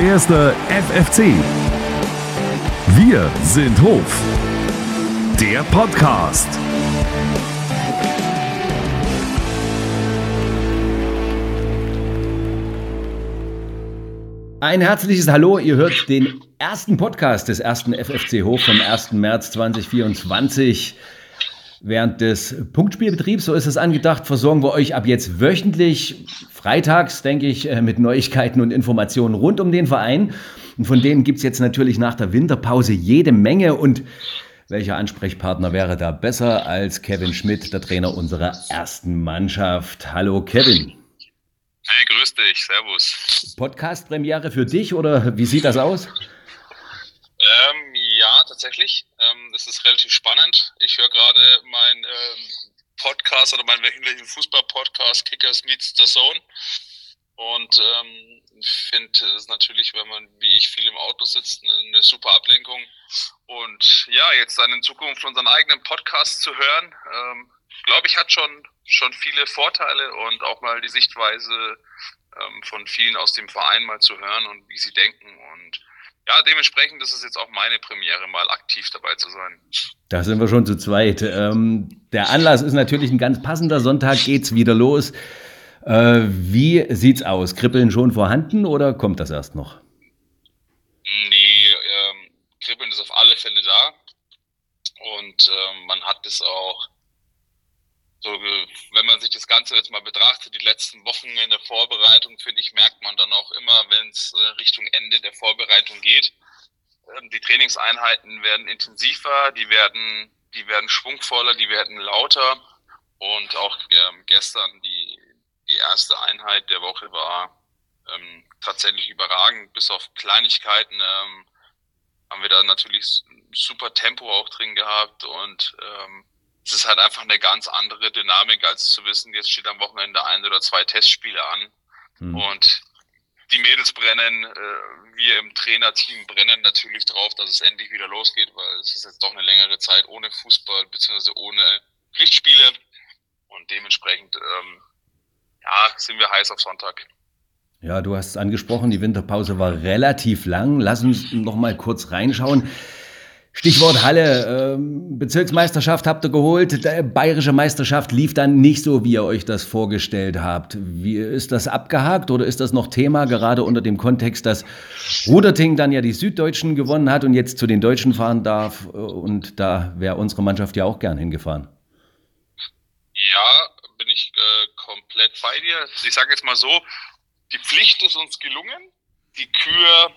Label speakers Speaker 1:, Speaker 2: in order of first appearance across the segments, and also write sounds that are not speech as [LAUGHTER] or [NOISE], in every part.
Speaker 1: Erster FFC. Wir sind Hof. Der Podcast.
Speaker 2: Ein herzliches Hallo, ihr hört den ersten Podcast des ersten FFC Hof vom 1. März 2024. Während des Punktspielbetriebs, so ist es angedacht, versorgen wir euch ab jetzt wöchentlich, freitags, denke ich, äh, mit Neuigkeiten und Informationen rund um den Verein. Und von denen gibt es jetzt natürlich nach der Winterpause jede Menge. Und welcher Ansprechpartner wäre da besser als Kevin Schmidt, der Trainer unserer ersten Mannschaft? Hallo Kevin.
Speaker 3: Hey, grüß dich, servus.
Speaker 2: Podcast-Premiere für dich oder wie sieht das aus?
Speaker 3: Ähm, ja, tatsächlich. Ähm, es ist relativ spannend. Ich höre gerade meinen ähm, Podcast oder meinen wöchentlichen Fußball-Podcast Kickers Meets the Zone. Und ähm, finde es natürlich, wenn man wie ich viel im Auto sitzt, eine super Ablenkung. Und ja, jetzt dann in Zukunft unseren eigenen Podcast zu hören, ähm, glaube ich, hat schon, schon viele Vorteile und auch mal die Sichtweise ähm, von vielen aus dem Verein mal zu hören und wie sie denken. Und ja, dementsprechend ist es jetzt auch meine Premiere, mal aktiv dabei zu sein.
Speaker 2: Da sind wir schon zu zweit. Ähm, der Anlass ist natürlich ein ganz passender. Sonntag geht's wieder los. Äh, wie sieht's aus? Kribbeln schon vorhanden oder kommt das erst noch?
Speaker 3: Nee, ähm, Kribbeln ist auf alle Fälle da. Und ähm, man hat es auch so, wenn man sich das Ganze jetzt mal betrachtet, die letzten Wochen in der Vorbereitung, finde ich, merkt man dann auch immer, wenn es äh, Richtung Ende der Vorbereitung geht, ähm, die Trainingseinheiten werden intensiver, die werden, die werden schwungvoller, die werden lauter. Und auch ähm, gestern die, die erste Einheit der Woche war ähm, tatsächlich überragend. Bis auf Kleinigkeiten ähm, haben wir da natürlich super Tempo auch drin gehabt und ähm, es ist halt einfach eine ganz andere Dynamik, als zu wissen, jetzt steht am Wochenende ein oder zwei Testspiele an. Mhm. Und die Mädels brennen, äh, wir im Trainerteam brennen natürlich drauf, dass es endlich wieder losgeht, weil es ist jetzt doch eine längere Zeit ohne Fußball beziehungsweise ohne Pflichtspiele. Und dementsprechend ähm, ja, sind wir heiß auf Sonntag.
Speaker 2: Ja, du hast es angesprochen, die Winterpause war relativ lang. Lass uns noch mal kurz reinschauen. Stichwort Halle, ähm, Bezirksmeisterschaft habt ihr geholt, die bayerische Meisterschaft lief dann nicht so, wie ihr euch das vorgestellt habt. Wie ist das abgehakt oder ist das noch Thema, gerade unter dem Kontext, dass Ruderting dann ja die Süddeutschen gewonnen hat und jetzt zu den Deutschen fahren darf und da wäre unsere Mannschaft ja auch gern hingefahren?
Speaker 3: Ja, bin ich äh, komplett bei dir. Ich sage jetzt mal so, die Pflicht ist uns gelungen, die Kür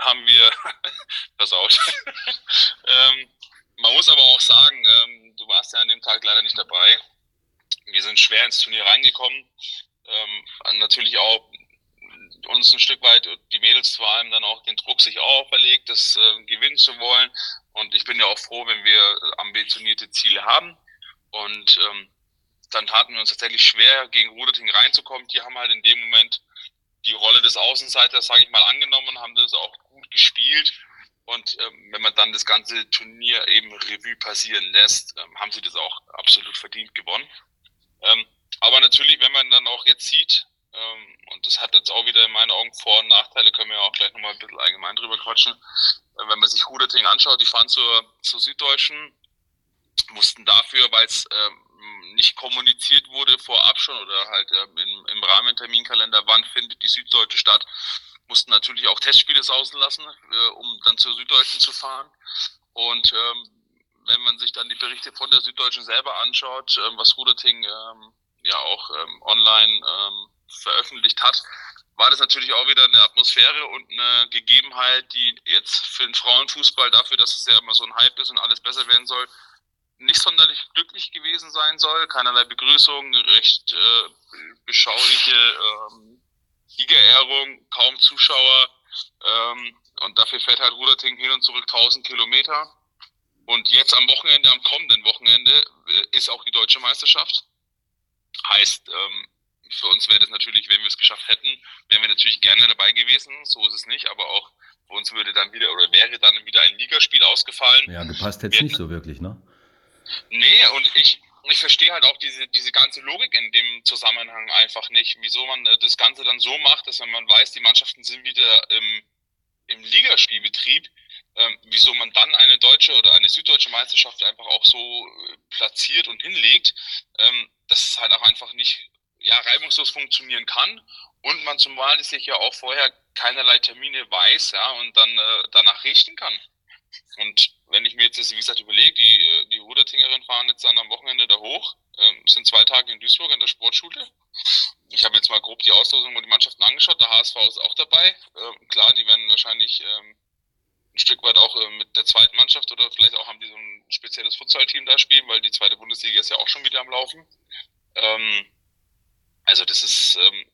Speaker 3: haben wir [LAUGHS] versaut. [LAUGHS] ähm, man muss aber auch sagen, ähm, du warst ja an dem Tag leider nicht dabei. Wir sind schwer ins Turnier reingekommen. Ähm, natürlich auch uns ein Stück weit, die Mädels vor allem dann auch den Druck sich auch auferlegt, das äh, gewinnen zu wollen. Und ich bin ja auch froh, wenn wir ambitionierte Ziele haben. Und ähm, dann taten wir uns tatsächlich schwer, gegen Ruderting reinzukommen. Die haben halt in dem Moment die Rolle des Außenseiters, sage ich mal, angenommen, haben das auch gut gespielt. Und ähm, wenn man dann das ganze Turnier eben Revue passieren lässt, ähm, haben sie das auch absolut verdient gewonnen. Ähm, aber natürlich, wenn man dann auch jetzt sieht, ähm, und das hat jetzt auch wieder in meinen Augen Vor- und Nachteile, können wir ja auch gleich nochmal ein bisschen allgemein drüber quatschen. Äh, wenn man sich Ruderting anschaut, die fahren zur, zur Süddeutschen, mussten dafür, weil es ähm, nicht kommuniziert wurde vorab schon oder halt ähm, im, im Rahmenterminkalender, wann findet die Süddeutsche statt, mussten natürlich auch Testspiele sausen lassen, äh, um dann zur Süddeutschen zu fahren. Und ähm, wenn man sich dann die Berichte von der Süddeutschen selber anschaut, ähm, was Ruderting ähm, ja auch ähm, online ähm, veröffentlicht hat, war das natürlich auch wieder eine Atmosphäre und eine Gegebenheit, die jetzt für den Frauenfußball dafür, dass es ja immer so ein Hype ist und alles besser werden soll, nicht sonderlich glücklich gewesen sein soll. Keinerlei Begrüßung, recht äh, beschauliche ähm, Siegerehrung, kaum Zuschauer. Ähm, und dafür fährt halt Ruderting hin und zurück 1000 Kilometer. Und jetzt am Wochenende, am kommenden Wochenende, äh, ist auch die deutsche Meisterschaft. Heißt, ähm, für uns wäre das natürlich, wenn wir es geschafft hätten, wären wir natürlich gerne dabei gewesen. So ist es nicht, aber auch für uns würde dann wieder oder wäre dann wieder ein Ligaspiel ausgefallen.
Speaker 2: Ja, gepasst es nicht so wirklich, ne?
Speaker 3: Nee, und ich, ich verstehe halt auch diese, diese ganze Logik in dem Zusammenhang einfach nicht, wieso man äh, das Ganze dann so macht, dass wenn man weiß, die Mannschaften sind wieder im, im Ligaspielbetrieb, ähm, wieso man dann eine deutsche oder eine süddeutsche Meisterschaft einfach auch so äh, platziert und hinlegt, ähm, dass es halt auch einfach nicht ja, reibungslos funktionieren kann und man zumal sich ja auch vorher keinerlei Termine weiß ja, und dann äh, danach richten kann. Und wenn ich mir jetzt, wie gesagt, überlege, die, Rudertingerinnen fahren jetzt dann am Wochenende da hoch, äh, sind zwei Tage in Duisburg in der Sportschule. Ich habe jetzt mal grob die Auslosung und die Mannschaften angeschaut. Der HSV ist auch dabei. Ähm, klar, die werden wahrscheinlich ähm, ein Stück weit auch äh, mit der zweiten Mannschaft oder vielleicht auch haben die so ein spezielles Futsal-Team da spielen, weil die zweite Bundesliga ist ja auch schon wieder am Laufen. Ähm, also das ist ähm,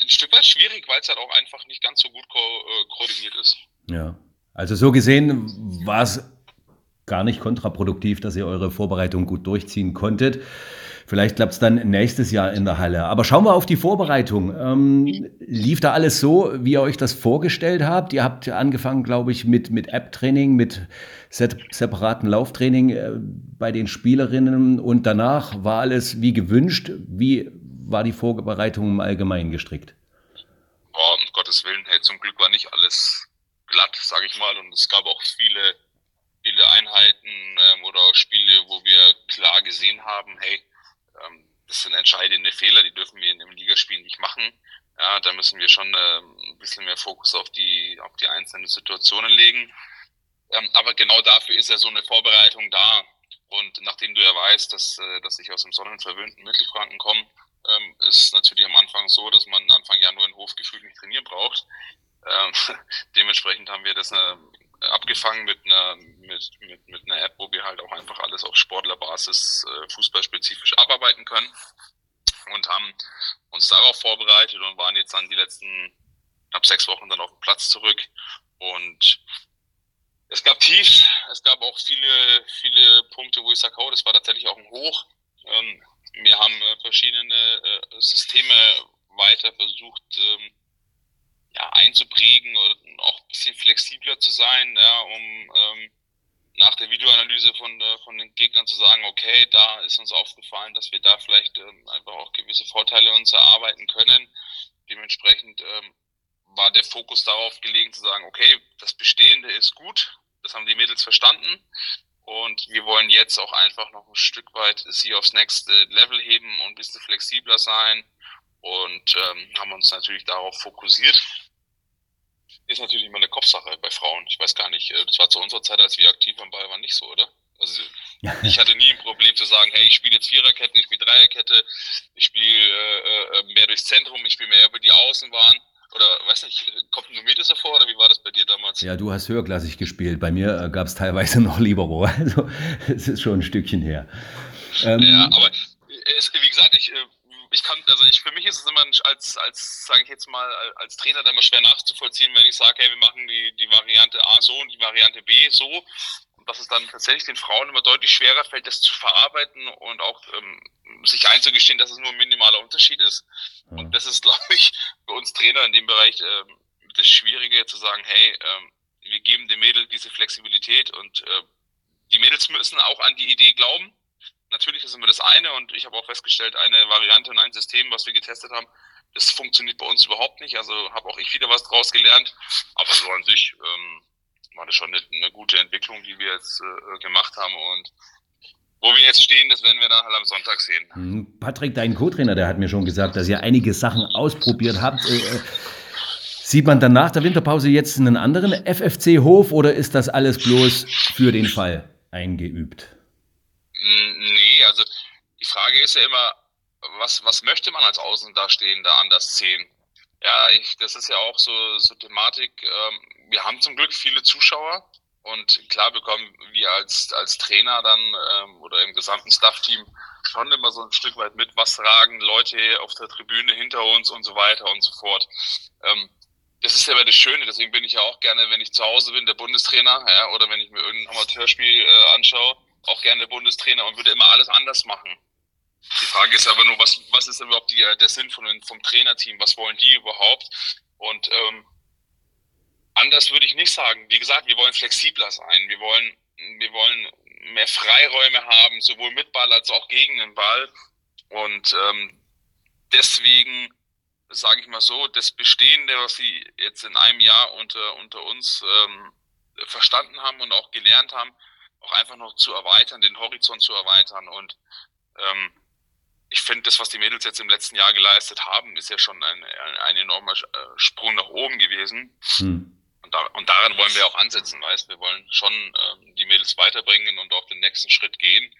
Speaker 3: ein Stück weit schwierig, weil es halt auch einfach nicht ganz so gut ko äh, koordiniert ist.
Speaker 2: Ja, also so gesehen war es gar nicht kontraproduktiv, dass ihr eure Vorbereitung gut durchziehen konntet. Vielleicht klappt es dann nächstes Jahr in der Halle. Aber schauen wir auf die Vorbereitung. Ähm, lief da alles so, wie ihr euch das vorgestellt habt? Ihr habt angefangen, glaube ich, mit, mit App-Training, mit separaten Lauftraining äh, bei den Spielerinnen und danach war alles wie gewünscht. Wie war die Vorbereitung im Allgemeinen gestrickt?
Speaker 3: Oh, um Gottes Willen, hey, zum Glück war nicht alles glatt, sage ich mal. Und es gab auch viele, viele Einheiten ähm, oder auch Spiele, wo wir klar gesehen haben, hey, ähm, das sind entscheidende Fehler, die dürfen wir in einem Ligaspiel nicht machen. Ja, da müssen wir schon ähm, ein bisschen mehr Fokus auf die, auf die einzelnen Situationen legen. Ähm, aber genau dafür ist ja so eine Vorbereitung da. Und nachdem du ja weißt, dass, äh, dass ich aus dem sonnenverwöhnten Mittelfranken komme, ähm, ist natürlich am Anfang so, dass man Anfang Januar in Hof gefühlt nicht trainieren braucht. Ähm, [LAUGHS] dementsprechend haben wir das äh, abgefangen mit einer, mit, mit, mit einer App, wo wir halt auch einfach alles auf Sportlerbasis äh, fußballspezifisch abarbeiten können und haben uns darauf vorbereitet und waren jetzt dann die letzten knapp sechs Wochen dann auf dem Platz zurück und es gab Tiefs, es gab auch viele, viele Punkte, wo ich sage, oh, das war tatsächlich auch ein Hoch. Ähm, wir haben äh, verschiedene äh, Systeme weiter versucht ähm, ja, einzuprägen und auch ein bisschen flexibler zu sein, ja, um ähm, nach der Videoanalyse von, äh, von den Gegnern zu sagen, okay, da ist uns aufgefallen, dass wir da vielleicht ähm, einfach auch gewisse Vorteile uns erarbeiten können. Dementsprechend ähm, war der Fokus darauf gelegen zu sagen, okay, das Bestehende ist gut, das haben die Mädels verstanden und wir wollen jetzt auch einfach noch ein Stück weit sie aufs nächste Level heben und ein bisschen flexibler sein und ähm, haben uns natürlich darauf fokussiert ist natürlich immer eine Kopfsache bei Frauen. Ich weiß gar nicht, äh, das war zu unserer Zeit, als wir aktiv am Ball waren, nicht so, oder? Also [LAUGHS] ich hatte nie ein Problem zu sagen, hey, ich spiele jetzt Viererkette, ich spiele Dreierkette, ich spiele äh, äh, mehr durchs Zentrum, ich spiele mehr über die Außenbahn. Oder weiß nicht, kommt nur mir das hervor oder wie war das bei dir damals?
Speaker 2: Ja, du hast höherklassig gespielt. Bei mir äh, gab es teilweise [LAUGHS] noch Libero. Also [LAUGHS] es ist schon ein Stückchen her.
Speaker 3: Ähm, ja, aber es, wie gesagt, ich äh, ich kann, also ich, für mich ist es immer als, als sage ich jetzt mal, als Trainer dann immer schwer nachzuvollziehen, wenn ich sage, hey, wir machen die, die Variante A so und die Variante B so. Und dass es dann tatsächlich den Frauen immer deutlich schwerer fällt, das zu verarbeiten und auch ähm, sich einzugestehen, dass es nur ein minimaler Unterschied ist. Mhm. Und das ist, [LAUGHS] glaube ich, für uns Trainer in dem Bereich ähm, das Schwierige zu sagen, hey, ähm, wir geben dem Mädel diese Flexibilität und äh, die Mädels müssen auch an die Idee glauben ist immer das eine und ich habe auch festgestellt, eine Variante und ein System, was wir getestet haben, das funktioniert bei uns überhaupt nicht. Also habe auch ich wieder was draus gelernt. Aber so an sich ähm, war das schon eine, eine gute Entwicklung, die wir jetzt äh, gemacht haben und wo wir jetzt stehen, das werden wir dann halt am Sonntag sehen.
Speaker 2: Mhm. Patrick, dein Co-Trainer, der hat mir schon gesagt, dass ihr einige Sachen ausprobiert habt. Äh, äh, sieht man dann nach der Winterpause jetzt einen anderen FFC-Hof oder ist das alles bloß für den Fall eingeübt?
Speaker 3: Frage ist ja immer, was, was möchte man als Außendastehender anders sehen? Ja, ich, das ist ja auch so, so Thematik. Ähm, wir haben zum Glück viele Zuschauer und klar bekommen wir als, als Trainer dann ähm, oder im gesamten Staff-Team schon immer so ein Stück weit mit, was ragen Leute auf der Tribüne hinter uns und so weiter und so fort. Ähm, das ist ja immer das Schöne, deswegen bin ich ja auch gerne, wenn ich zu Hause bin, der Bundestrainer, ja, oder wenn ich mir irgendein Amateurspiel äh, anschaue, auch gerne Bundestrainer und würde immer alles anders machen. Die Frage ist aber nur, was, was ist überhaupt die, der Sinn von, vom Trainerteam? Was wollen die überhaupt? Und ähm, anders würde ich nicht sagen. Wie gesagt, wir wollen flexibler sein. Wir wollen, wir wollen mehr Freiräume haben, sowohl mit Ball als auch gegen den Ball. Und ähm, deswegen sage ich mal so, das Bestehende, was sie jetzt in einem Jahr unter, unter uns ähm, verstanden haben und auch gelernt haben, auch einfach noch zu erweitern, den Horizont zu erweitern. Und ähm, ich finde, das, was die Mädels jetzt im letzten Jahr geleistet haben, ist ja schon ein, ein, enormer äh, Sprung nach oben gewesen. Hm. Und, da, und, daran wollen wir auch ansetzen, weißt Wir wollen schon ähm, die Mädels weiterbringen und auch den nächsten Schritt gehen.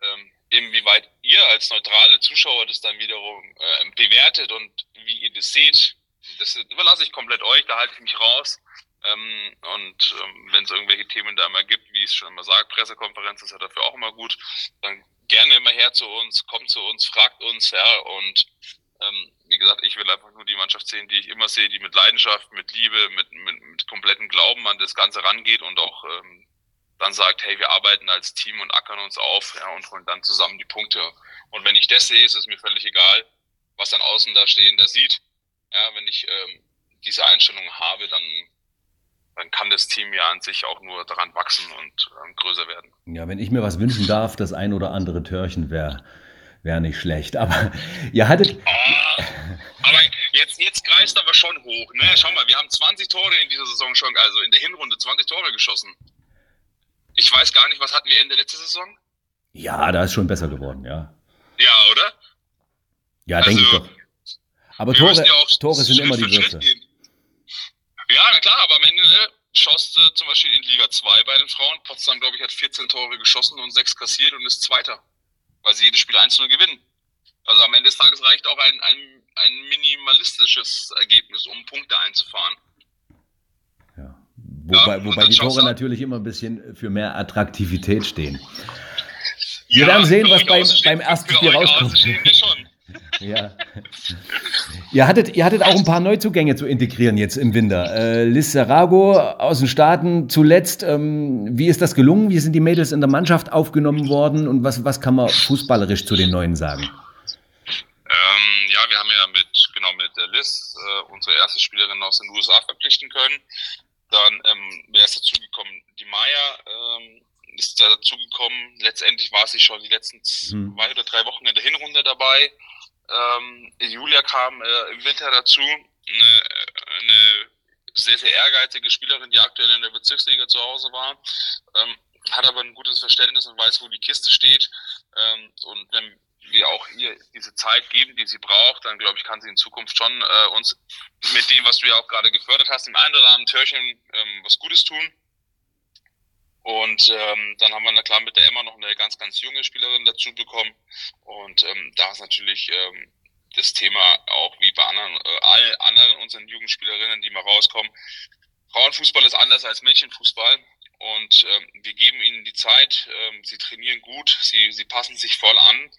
Speaker 3: Ähm, inwieweit ihr als neutrale Zuschauer das dann wiederum äh, bewertet und wie ihr das seht, das überlasse ich komplett euch, da halte ich mich raus. Ähm, und ähm, wenn es irgendwelche Themen da immer gibt, wie ich es schon immer sage, Pressekonferenz ist ja dafür auch immer gut, dann gerne immer her zu uns, kommt zu uns, fragt uns, ja, und ähm, wie gesagt, ich will einfach nur die Mannschaft sehen, die ich immer sehe, die mit Leidenschaft, mit Liebe, mit, mit, mit komplettem Glauben an das Ganze rangeht und auch ähm, dann sagt, hey, wir arbeiten als Team und ackern uns auf ja, und holen dann zusammen die Punkte. Und wenn ich das sehe, ist es mir völlig egal, was dann außen da stehen, der sieht. Ja, wenn ich ähm, diese Einstellung habe, dann dann kann das Team ja an sich auch nur daran wachsen und ähm, größer werden.
Speaker 2: Ja, wenn ich mir was wünschen darf, das ein oder andere Törchen wäre wär nicht schlecht. Aber ihr hattet.
Speaker 3: Oh, aber jetzt, jetzt kreist aber schon hoch. Ne? Schau mal, wir haben 20 Tore in dieser Saison schon, also in der Hinrunde 20 Tore geschossen. Ich weiß gar nicht, was hatten wir Ende letzte Saison?
Speaker 2: Ja, da ist schon besser geworden, ja.
Speaker 3: Ja, oder?
Speaker 2: Ja, also, denke ich doch. Aber Tore, ja Tore sind immer die Würze.
Speaker 3: Ja, na klar, aber am Ende ne, schoss äh, zum Beispiel in Liga 2 bei den Frauen. Potsdam, glaube ich, hat 14 Tore geschossen und 6 kassiert und ist Zweiter, weil sie jedes Spiel 1-0 gewinnen. Also am Ende des Tages reicht auch ein, ein, ein minimalistisches Ergebnis, um Punkte einzufahren.
Speaker 2: Ja. Wobei, ja, wobei die Tore natürlich immer ein bisschen für mehr Attraktivität stehen. Wir ja, werden sehen, was beim, beim ersten Spiel rauskommt. Ja. ihr, hattet, ihr hattet auch ein paar Neuzugänge zu integrieren jetzt im Winter. Äh, Liz Serago aus den Staaten zuletzt. Ähm, wie ist das gelungen? Wie sind die Mädels in der Mannschaft aufgenommen worden? Und was, was kann man fußballerisch zu den Neuen sagen?
Speaker 3: Ähm, ja, wir haben ja mit, genau, mit der Liz äh, unsere erste Spielerin aus den USA verpflichten können. Dann, ähm, wer ist dazugekommen? Die Maya ähm, ist da dazugekommen. Letztendlich war sie schon die letzten hm. zwei oder drei Wochen in der Hinrunde dabei. Ähm, Julia kam äh, im Winter dazu, eine, eine sehr, sehr ehrgeizige Spielerin, die aktuell in der Bezirksliga zu Hause war, ähm, hat aber ein gutes Verständnis und weiß, wo die Kiste steht. Ähm, und wenn wir auch ihr diese Zeit geben, die sie braucht, dann glaube ich, kann sie in Zukunft schon äh, uns mit dem, was du ja auch gerade gefördert hast, im einen oder anderen Türchen ähm, was Gutes tun. Und ähm, dann haben wir na klar mit der Emma noch eine ganz, ganz junge Spielerin dazu bekommen. Und ähm, da ist natürlich ähm, das Thema auch wie bei anderen, äh, all anderen unseren Jugendspielerinnen, die mal rauskommen. Frauenfußball ist anders als Mädchenfußball. Und ähm, wir geben ihnen die Zeit, ähm, sie trainieren gut, sie, sie passen sich voll an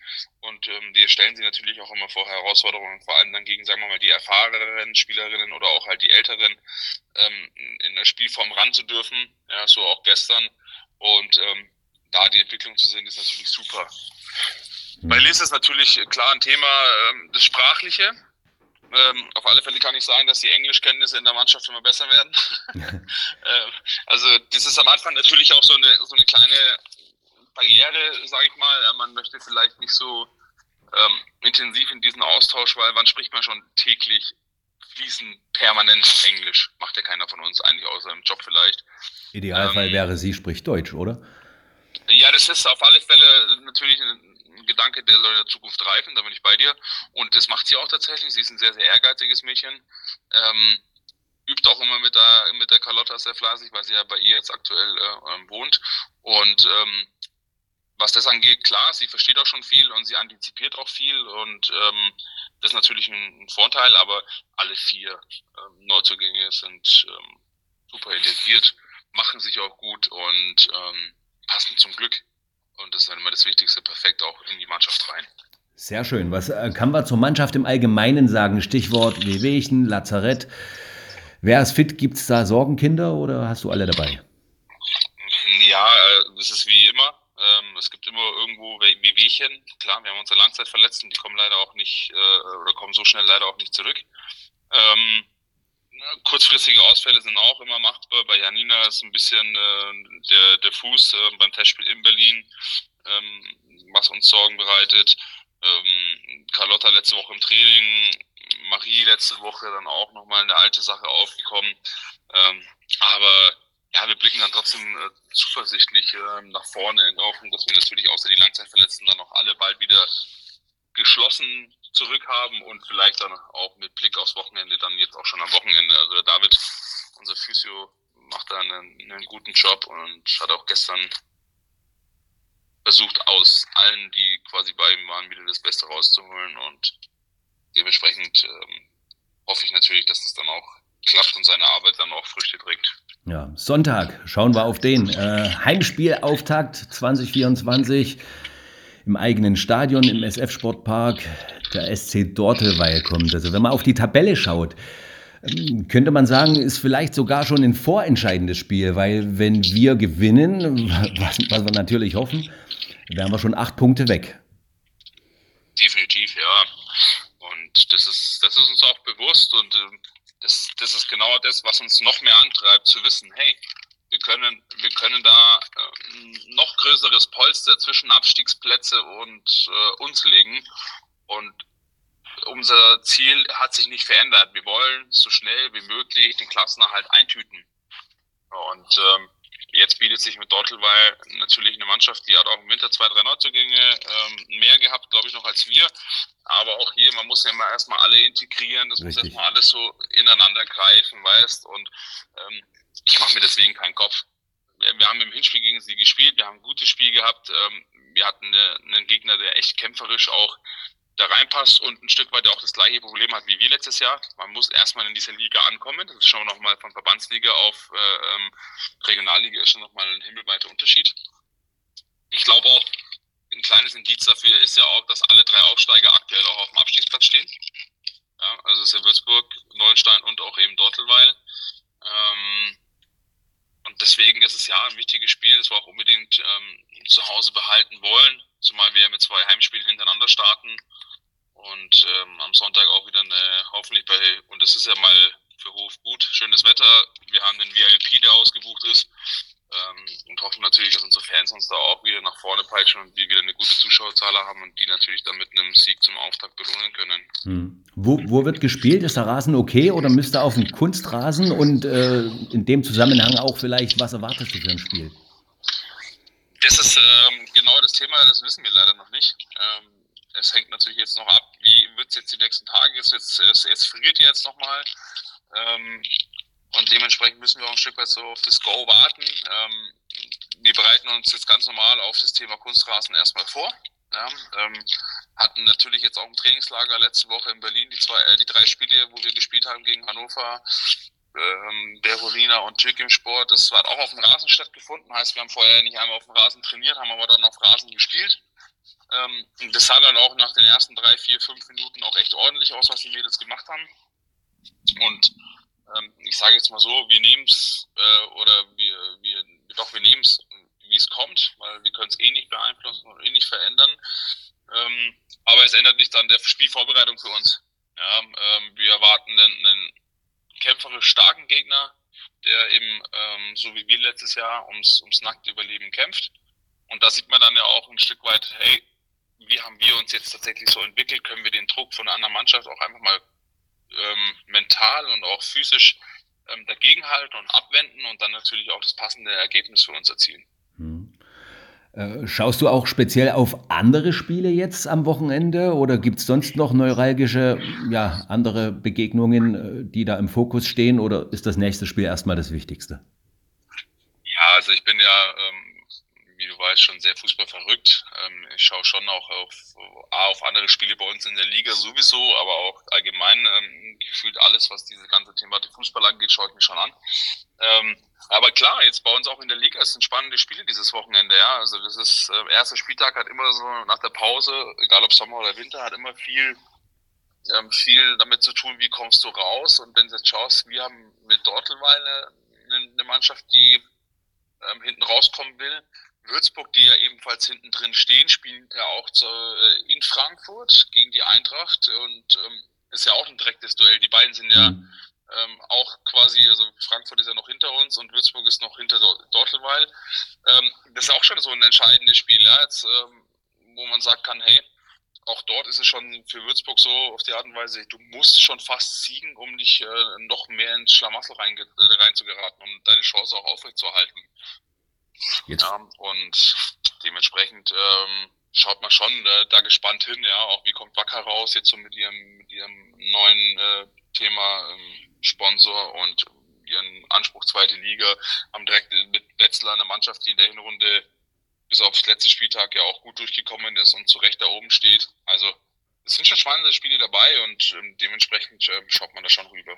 Speaker 3: und ähm, wir stellen sie natürlich auch immer vor Herausforderungen, vor allem dann gegen, sagen wir mal, die erfahreneren Spielerinnen oder auch halt die älteren ähm, in der Spielform ran zu dürfen, ja, so auch gestern. Und ähm, da die Entwicklung zu sehen, ist natürlich super. Bei Liz ist natürlich klar ein Thema ähm, das Sprachliche. Ähm, auf alle Fälle kann ich sagen, dass die Englischkenntnisse in der Mannschaft immer besser werden. [LAUGHS] ähm, also das ist am Anfang natürlich auch so eine, so eine kleine Barriere, sage ich mal. Ja, man möchte vielleicht nicht so ähm, intensiv in diesen Austausch, weil wann spricht man schon täglich fließend permanent Englisch? Macht ja keiner von uns eigentlich außer im Job vielleicht.
Speaker 2: Idealfall ähm, wäre, sie spricht Deutsch, oder?
Speaker 3: Ja, das ist auf alle Fälle natürlich ein Gedanke, der soll in der Zukunft reifen, da bin ich bei dir. Und das macht sie auch tatsächlich. Sie ist ein sehr, sehr ehrgeiziges Mädchen. Ähm, übt auch immer mit der, mit der Carlotta sehr fleißig, weil sie ja bei ihr jetzt aktuell äh, ähm, wohnt. Und ähm, was das angeht, klar, sie versteht auch schon viel und sie antizipiert auch viel und ähm, das ist natürlich ein, ein Vorteil, aber alle vier ähm, Neuzugänge sind ähm, super integriert, machen sich auch gut und ähm, passen zum Glück und das ist dann immer das Wichtigste, perfekt auch in die Mannschaft rein.
Speaker 2: Sehr schön. Was äh, kann man zur Mannschaft im Allgemeinen sagen? Stichwort Wehwehchen, Lazarett. Wer ist fit? Gibt es da Sorgenkinder oder hast du alle dabei?
Speaker 3: Ja, es äh, ist wie immer. Ähm, es gibt immer irgendwo Wehwehchen. Klar, wir haben unsere Langzeitverletzten, die kommen leider auch nicht äh, oder kommen so schnell leider auch nicht zurück. Ähm, kurzfristige Ausfälle sind auch immer machbar. Bei Janina ist ein bisschen äh, der, der Fuß äh, beim Testspiel in Berlin, ähm, was uns Sorgen bereitet. Ähm, Carlotta letzte Woche im Training Marie letzte Woche dann auch nochmal eine alte Sache aufgekommen. Ähm, aber ja, wir blicken dann trotzdem äh, zuversichtlich äh, nach vorne in Hoffnung, dass wir natürlich außer die Langzeitverletzten dann auch alle bald wieder geschlossen zurückhaben und vielleicht dann auch mit Blick aufs Wochenende, dann jetzt auch schon am Wochenende. Also der David, unser Physio, macht da einen, einen guten Job und hat auch gestern versucht, aus allen, die quasi bei ihm waren, wieder das Beste rauszuholen und dementsprechend ähm, hoffe ich natürlich, dass das dann auch klappt und seine Arbeit dann auch Früchte trägt.
Speaker 2: Ja, Sonntag, schauen wir auf den. Äh, Heimspielauftakt 2024 im eigenen Stadion im SF Sportpark. Der SC Dortelweil kommt. Also wenn man auf die Tabelle schaut, ähm, könnte man sagen, ist vielleicht sogar schon ein vorentscheidendes Spiel, weil wenn wir gewinnen, [LAUGHS] was, was wir natürlich hoffen, wären wir schon acht Punkte weg.
Speaker 3: Definitiv, ja. Und das ist, das ist uns auch bewusst und äh, das, das ist genau das, was uns noch mehr antreibt, zu wissen, hey, wir können, wir können da äh, noch größeres Polster zwischen Abstiegsplätze und äh, uns legen. Und unser Ziel hat sich nicht verändert. Wir wollen so schnell wie möglich den Klassenerhalt eintüten. Und ähm, jetzt bietet sich mit Dortelweil natürlich eine Mannschaft, die hat auch im Winter zwei, drei Neuzugänge ähm, mehr gehabt, glaube ich, noch als wir. Aber auch hier, man muss ja immer erstmal alle integrieren, das Richtig. muss erstmal alles so ineinander greifen, weißt und ähm, ich mache mir deswegen keinen Kopf. Wir, wir, haben im Hinspiel gegen sie gespielt, wir haben ein gutes Spiel gehabt, ähm, wir hatten eine, einen Gegner, der echt kämpferisch auch da reinpasst und ein Stück weit auch das gleiche Problem hat wie wir letztes Jahr. Man muss erstmal in dieser Liga ankommen. Das ist schon nochmal von Verbandsliga auf äh, ähm, Regionalliga ist schon nochmal ein himmelweiter Unterschied. Ich glaube auch, ein kleines Indiz dafür ist ja auch, dass alle drei Aufsteiger aktuell auch auf dem Abstiegsplatz stehen. Ja, also es ist ja Würzburg, Neuenstein und auch eben Dortelweil. Ähm, und deswegen ist es ja ein wichtiges Spiel, das wir auch unbedingt ähm, zu Hause behalten wollen, zumal wir ja mit zwei Heimspielen hintereinander starten und ähm, am Sonntag auch wieder eine, hoffentlich bei, und es ist ja mal für Hof gut, schönes Wetter, wir haben den VIP, der ausgebucht ist, ähm, und hoffen natürlich, dass unsere Fans uns da auch wieder nach vorne peitschen und wir wieder eine gute Zuschauerzahl haben und die natürlich dann mit einem Sieg zum Auftakt belohnen können.
Speaker 2: Hm. Wo, wo wird gespielt? Ist der Rasen okay oder müsste auf dem Kunstrasen und äh, in dem Zusammenhang auch vielleicht, was erwartest du für ein Spiel?
Speaker 3: Das ist ähm, genau das Thema, das wissen wir leider noch nicht. Ähm, es hängt natürlich jetzt noch ab, wie wird es jetzt die nächsten Tage, es, jetzt, es, es friert jetzt nochmal. Ähm, und dementsprechend müssen wir auch ein Stück weit so auf das Go warten. Ähm, wir bereiten uns jetzt ganz normal auf das Thema Kunstrasen erstmal vor. Ja, ähm, hatten natürlich jetzt auch ein Trainingslager letzte Woche in Berlin, die zwei, äh, die drei Spiele, wo wir gespielt haben gegen Hannover, ähm, Berolina und Türk im Sport. Das hat auch auf dem Rasen stattgefunden. Heißt, wir haben vorher nicht einmal auf dem Rasen trainiert, haben aber dann auf Rasen gespielt. Ähm, das sah dann auch nach den ersten drei, vier, fünf Minuten auch echt ordentlich aus, was die Mädels gemacht haben. Und ähm, ich sage jetzt mal so, wir nehmen es äh, oder wir, wir, doch, wir nehmen es, wie es kommt, weil wir können es eh nicht beeinflussen und eh nicht verändern. Ähm, aber es ändert nichts an der Spielvorbereitung für uns. Ja, ähm, wir erwarten einen, einen kämpferisch starken Gegner, der eben, ähm, so wie wir letztes Jahr, ums, ums nackte Überleben kämpft. Und da sieht man dann ja auch ein Stück weit, hey, wie haben wir uns jetzt tatsächlich so entwickelt? Können wir den Druck von einer anderen Mannschaft auch einfach mal ähm, mental und auch physisch ähm, dagegenhalten und abwenden und dann natürlich auch das passende Ergebnis für uns erzielen. Hm.
Speaker 2: Äh, schaust du auch speziell auf andere Spiele jetzt am Wochenende oder gibt es sonst noch neuralgische, ja, andere Begegnungen, äh, die da im Fokus stehen oder ist das nächste Spiel erstmal das Wichtigste?
Speaker 3: Ja, also ich bin ja ähm, wie du weißt, schon sehr Fußball verrückt. Ähm, ich schaue schon auch auf, auf andere Spiele bei uns in der Liga sowieso, aber auch allgemein ähm, gefühlt alles, was diese ganze Thematik Fußball angeht, schaue ich mir schon an. Ähm, aber klar, jetzt bei uns auch in der Liga sind spannende Spiele dieses Wochenende. Ja, also das ist äh, erster Spieltag hat immer so nach der Pause, egal ob Sommer oder Winter, hat immer viel ähm, viel damit zu tun, wie kommst du raus. Und wenn du jetzt schaust, wir haben mit Dortelweil eine, eine Mannschaft, die ähm, hinten rauskommen will. Würzburg, die ja ebenfalls hinten drin stehen, spielen ja auch zu, äh, in Frankfurt gegen die Eintracht und ähm, ist ja auch ein direktes Duell. Die beiden sind ja mhm. ähm, auch quasi, also Frankfurt ist ja noch hinter uns und Würzburg ist noch hinter Dortelweil. Ähm, das ist auch schon so ein entscheidendes Spiel, ja, jetzt, ähm, wo man sagt kann, hey, auch dort ist es schon für Würzburg so auf die Art und Weise, du musst schon fast siegen, um dich äh, noch mehr ins Schlamassel rein, äh, reinzugeraten, um deine Chance auch aufrechtzuerhalten. Ja, und dementsprechend ähm, schaut man schon äh, da gespannt hin, ja, auch wie kommt Wacker raus jetzt so mit ihrem, mit ihrem neuen äh, Thema ähm, Sponsor und ihren Anspruch zweite Liga, haben direkt mit Wetzlar eine Mannschaft, die in der Hinrunde bis aufs letzte Spieltag ja auch gut durchgekommen ist und zu Recht da oben steht. Also es sind schon spannende Spiele dabei und ähm, dementsprechend äh, schaut man da schon rüber.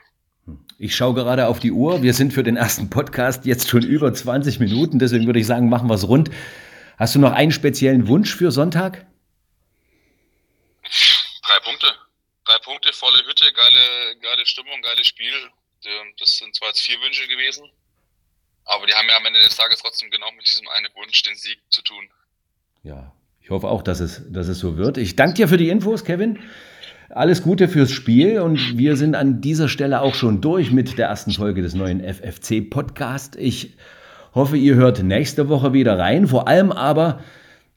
Speaker 2: Ich schaue gerade auf die Uhr. Wir sind für den ersten Podcast jetzt schon über 20 Minuten. Deswegen würde ich sagen, machen wir es rund. Hast du noch einen speziellen Wunsch für Sonntag?
Speaker 3: Drei Punkte. Drei Punkte, volle Hütte, geile, geile Stimmung, geiles Spiel. Ähm, das sind zwar jetzt vier Wünsche gewesen, aber die haben ja am Ende des Tages trotzdem genau mit diesem einen Wunsch den Sieg zu tun.
Speaker 2: Ja, ich hoffe auch, dass es, dass es so wird. Ich danke dir für die Infos, Kevin. Alles Gute fürs Spiel und wir sind an dieser Stelle auch schon durch mit der ersten Folge des neuen FFC Podcast. Ich hoffe, ihr hört nächste Woche wieder rein. Vor allem aber,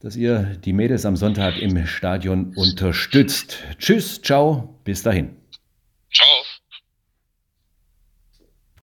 Speaker 2: dass ihr die Mädels am Sonntag im Stadion unterstützt. Tschüss, ciao, bis dahin.